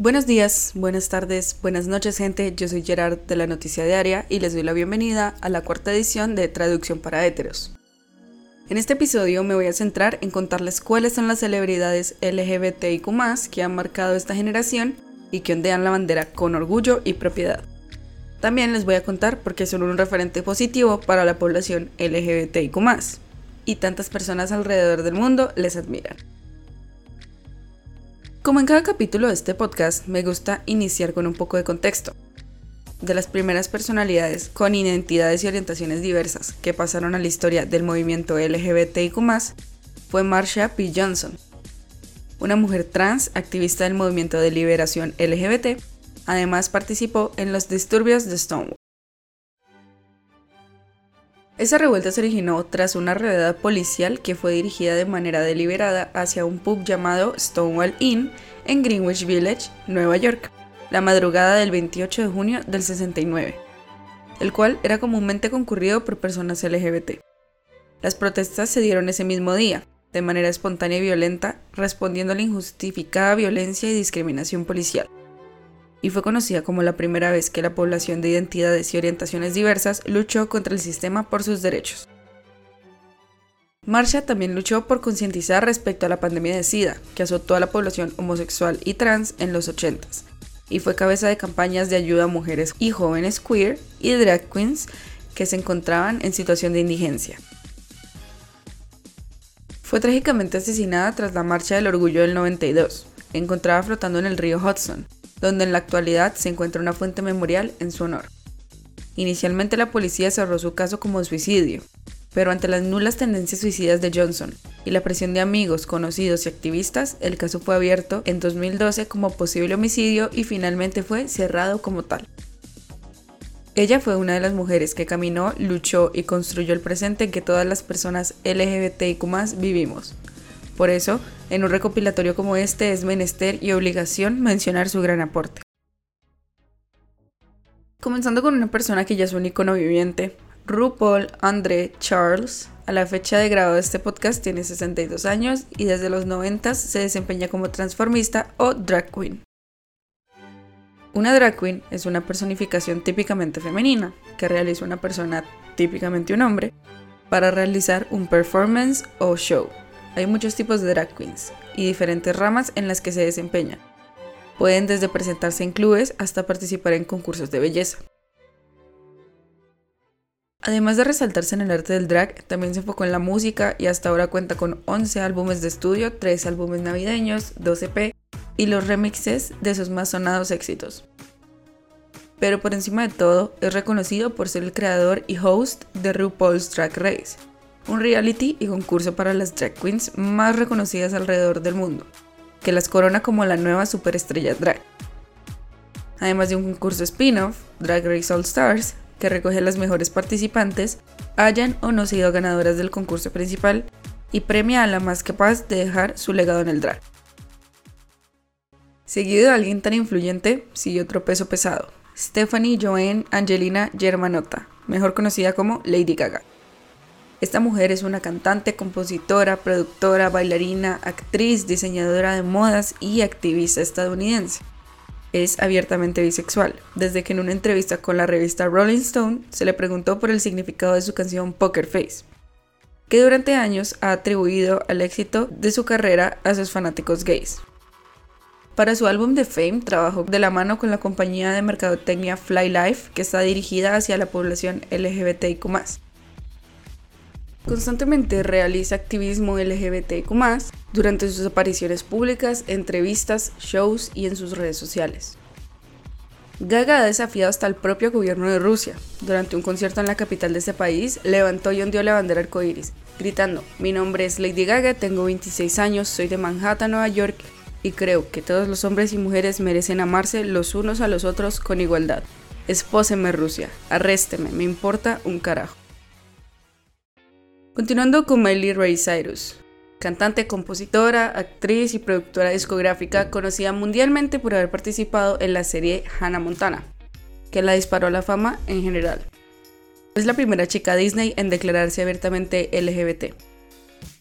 Buenos días, buenas tardes, buenas noches gente, yo soy Gerard de la Noticia Diaria y les doy la bienvenida a la cuarta edición de Traducción para Héteros. En este episodio me voy a centrar en contarles cuáles son las celebridades LGBTIQ que han marcado esta generación y que ondean la bandera con orgullo y propiedad. También les voy a contar por qué son un referente positivo para la población LGBTIQ y tantas personas alrededor del mundo les admiran. Como en cada capítulo de este podcast, me gusta iniciar con un poco de contexto. De las primeras personalidades con identidades y orientaciones diversas que pasaron a la historia del movimiento LGBTIQ, fue Marsha P. Johnson, una mujer trans activista del movimiento de liberación LGBT. Además, participó en los disturbios de Stonewall. Esa revuelta se originó tras una redada policial que fue dirigida de manera deliberada hacia un pub llamado Stonewall Inn en Greenwich Village, Nueva York, la madrugada del 28 de junio del 69, el cual era comúnmente concurrido por personas LGBT. Las protestas se dieron ese mismo día, de manera espontánea y violenta, respondiendo a la injustificada violencia y discriminación policial y fue conocida como la primera vez que la población de identidades y orientaciones diversas luchó contra el sistema por sus derechos. Marsha también luchó por concientizar respecto a la pandemia de SIDA, que azotó a la población homosexual y trans en los 80s, y fue cabeza de campañas de ayuda a mujeres y jóvenes queer y drag queens que se encontraban en situación de indigencia. Fue trágicamente asesinada tras la Marcha del Orgullo del 92, encontrada flotando en el río Hudson, donde en la actualidad se encuentra una fuente memorial en su honor. Inicialmente la policía cerró su caso como suicidio, pero ante las nulas tendencias suicidas de Johnson y la presión de amigos, conocidos y activistas, el caso fue abierto en 2012 como posible homicidio y finalmente fue cerrado como tal. Ella fue una de las mujeres que caminó, luchó y construyó el presente en que todas las personas LGBTIQ vivimos. Por eso, en un recopilatorio como este es menester y obligación mencionar su gran aporte. Comenzando con una persona que ya es un icono viviente, RuPaul André Charles, a la fecha de grado de este podcast tiene 62 años y desde los 90 se desempeña como transformista o drag queen. Una drag queen es una personificación típicamente femenina que realiza una persona, típicamente un hombre, para realizar un performance o show. Hay muchos tipos de drag queens y diferentes ramas en las que se desempeñan. Pueden desde presentarse en clubes hasta participar en concursos de belleza. Además de resaltarse en el arte del drag, también se enfocó en la música y hasta ahora cuenta con 11 álbumes de estudio, 3 álbumes navideños, 2 EP y los remixes de sus más sonados éxitos. Pero por encima de todo, es reconocido por ser el creador y host de RuPaul's Drag Race, un reality y concurso para las drag queens más reconocidas alrededor del mundo, que las corona como la nueva superestrella drag. Además de un concurso spin-off, Drag Race All Stars, que recoge a las mejores participantes, hayan o no sido ganadoras del concurso principal y premia a la más capaz de dejar su legado en el drag. Seguido de alguien tan influyente, sigue otro peso pesado, Stephanie Joanne Angelina Germanotta, mejor conocida como Lady Gaga. Esta mujer es una cantante, compositora, productora, bailarina, actriz, diseñadora de modas y activista estadounidense. Es abiertamente bisexual, desde que en una entrevista con la revista Rolling Stone se le preguntó por el significado de su canción Poker Face, que durante años ha atribuido al éxito de su carrera a sus fanáticos gays. Para su álbum The Fame trabajó de la mano con la compañía de mercadotecnia Fly Life, que está dirigida hacia la población LGBTIQ Constantemente realiza activismo LGBTQ durante sus apariciones públicas, entrevistas, shows y en sus redes sociales. Gaga ha desafiado hasta el propio gobierno de Rusia. Durante un concierto en la capital de ese país, levantó y ondeó la bandera arcoíris, gritando: Mi nombre es Lady Gaga, tengo 26 años, soy de Manhattan, Nueva York, y creo que todos los hombres y mujeres merecen amarse los unos a los otros con igualdad. Espóseme Rusia, arrésteme, me importa un carajo. Continuando con Miley Ray Cyrus, cantante, compositora, actriz y productora discográfica conocida mundialmente por haber participado en la serie Hannah Montana, que la disparó a la fama en general. Es la primera chica Disney en declararse abiertamente LGBT.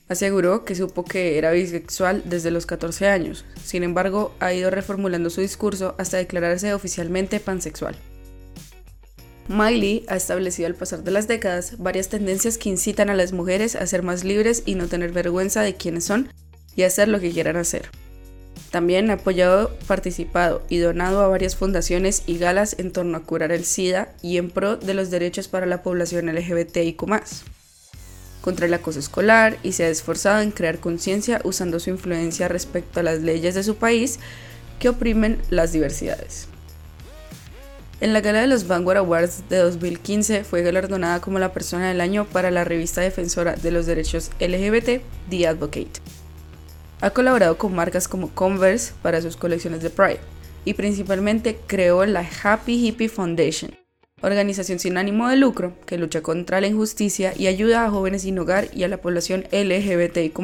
Aseguró que supo que era bisexual desde los 14 años, sin embargo ha ido reformulando su discurso hasta declararse oficialmente pansexual. Miley ha establecido al pasar de las décadas varias tendencias que incitan a las mujeres a ser más libres y no tener vergüenza de quiénes son y hacer lo que quieran hacer. También ha apoyado, participado y donado a varias fundaciones y galas en torno a curar el SIDA y en pro de los derechos para la población LGBTIQ contra el acoso escolar y se ha esforzado en crear conciencia usando su influencia respecto a las leyes de su país que oprimen las diversidades. En la gala de los Vanguard Awards de 2015 fue galardonada como la persona del año para la revista defensora de los derechos LGBT, The Advocate. Ha colaborado con marcas como Converse para sus colecciones de Pride y principalmente creó la Happy Hippie Foundation, organización sin ánimo de lucro que lucha contra la injusticia y ayuda a jóvenes sin hogar y a la población LGBTIQ.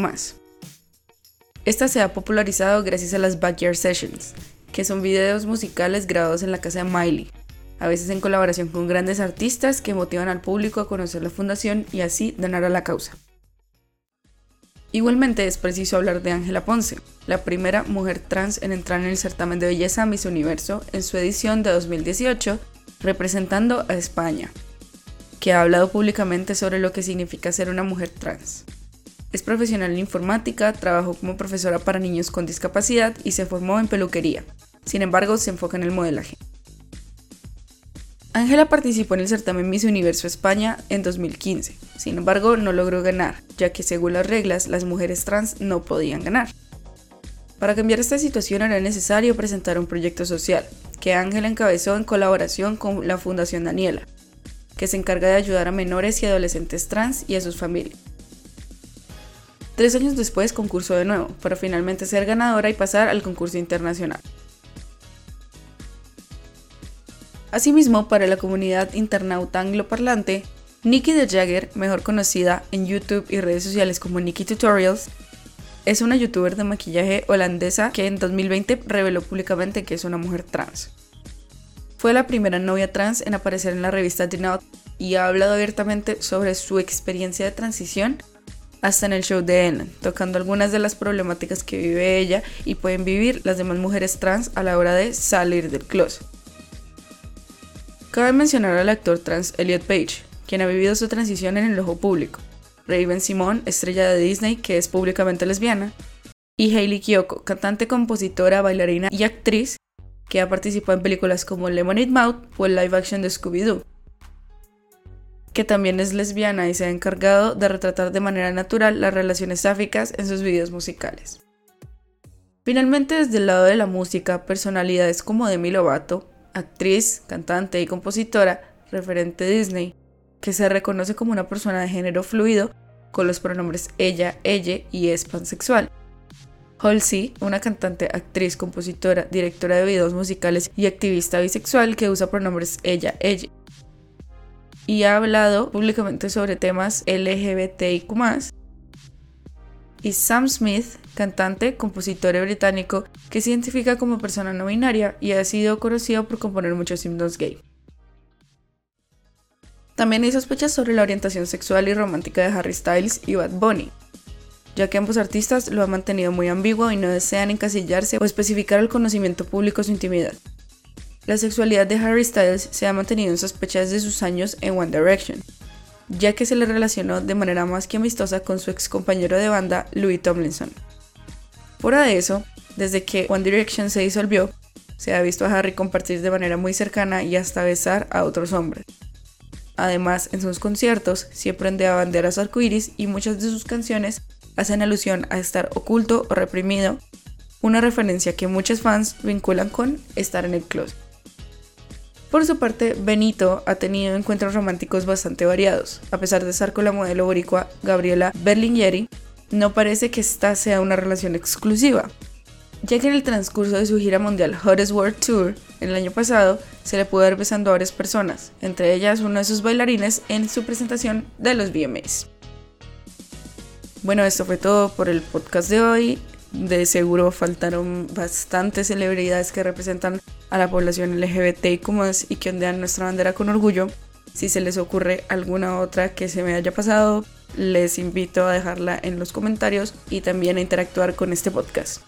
Esta se ha popularizado gracias a las Backyard Sessions, que son videos musicales grabados en la casa de Miley, a veces en colaboración con grandes artistas que motivan al público a conocer la fundación y así donar a la causa. Igualmente es preciso hablar de Ángela Ponce, la primera mujer trans en entrar en el certamen de belleza Miss Universo en su edición de 2018, representando a España, que ha hablado públicamente sobre lo que significa ser una mujer trans. Es profesional en informática, trabajó como profesora para niños con discapacidad y se formó en peluquería. Sin embargo, se enfoca en el modelaje. Ángela participó en el certamen Miss Universo España en 2015, sin embargo no logró ganar, ya que según las reglas las mujeres trans no podían ganar. Para cambiar esta situación era necesario presentar un proyecto social, que Ángela encabezó en colaboración con la Fundación Daniela, que se encarga de ayudar a menores y adolescentes trans y a sus familias. Tres años después concursó de nuevo, para finalmente ser ganadora y pasar al concurso internacional. Asimismo, para la comunidad internauta angloparlante, Nikki de Jagger, mejor conocida en YouTube y redes sociales como Nikki Tutorials, es una youtuber de maquillaje holandesa que en 2020 reveló públicamente que es una mujer trans. Fue la primera novia trans en aparecer en la revista The Knot y ha hablado abiertamente sobre su experiencia de transición hasta en el show de Ellen, tocando algunas de las problemáticas que vive ella y pueden vivir las demás mujeres trans a la hora de salir del closet. Cabe mencionar al actor trans Elliot Page, quien ha vivido su transición en el ojo público, Raven Simone, estrella de Disney que es públicamente lesbiana, y Hailey Kiyoko, cantante, compositora, bailarina y actriz que ha participado en películas como Lemonade Mouth o el live action de Scooby-Doo, que también es lesbiana y se ha encargado de retratar de manera natural las relaciones sáficas en sus videos musicales. Finalmente, desde el lado de la música, personalidades como Demi Lovato, actriz, cantante y compositora, referente Disney, que se reconoce como una persona de género fluido con los pronombres ella, ella y es pansexual. Halsey, una cantante, actriz, compositora, directora de videos musicales y activista bisexual que usa pronombres ella, ella. Y ha hablado públicamente sobre temas LGBTIQ y Sam Smith, cantante, compositor británico que se identifica como persona no binaria y ha sido conocido por componer muchos himnos gay. También hay sospechas sobre la orientación sexual y romántica de Harry Styles y Bad Bunny, ya que ambos artistas lo han mantenido muy ambiguo y no desean encasillarse o especificar al conocimiento público su intimidad. La sexualidad de Harry Styles se ha mantenido en sospecha desde sus años en One Direction, ya que se le relacionó de manera más que amistosa con su ex compañero de banda, Louis Tomlinson. Fuera de eso, desde que One Direction se disolvió, se ha visto a Harry compartir de manera muy cercana y hasta besar a otros hombres. Además, en sus conciertos siempre ondea banderas arcoíris y muchas de sus canciones hacen alusión a estar oculto o reprimido, una referencia que muchos fans vinculan con estar en el closet. Por su parte, Benito ha tenido encuentros románticos bastante variados. A pesar de estar con la modelo boricua Gabriela Berlingeri, no parece que esta sea una relación exclusiva, ya que en el transcurso de su gira mundial Hottest World Tour el año pasado se le pudo ver besando a varias personas, entre ellas uno de sus bailarines en su presentación de los VMAs. Bueno, esto fue todo por el podcast de hoy. De seguro faltaron bastantes celebridades que representan a la población LGBT como es y que ondean nuestra bandera con orgullo. Si se les ocurre alguna otra que se me haya pasado, les invito a dejarla en los comentarios y también a interactuar con este podcast.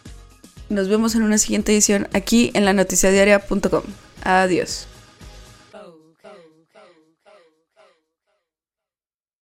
Nos vemos en una siguiente edición aquí en la lanoticiadiaria.com. Adiós.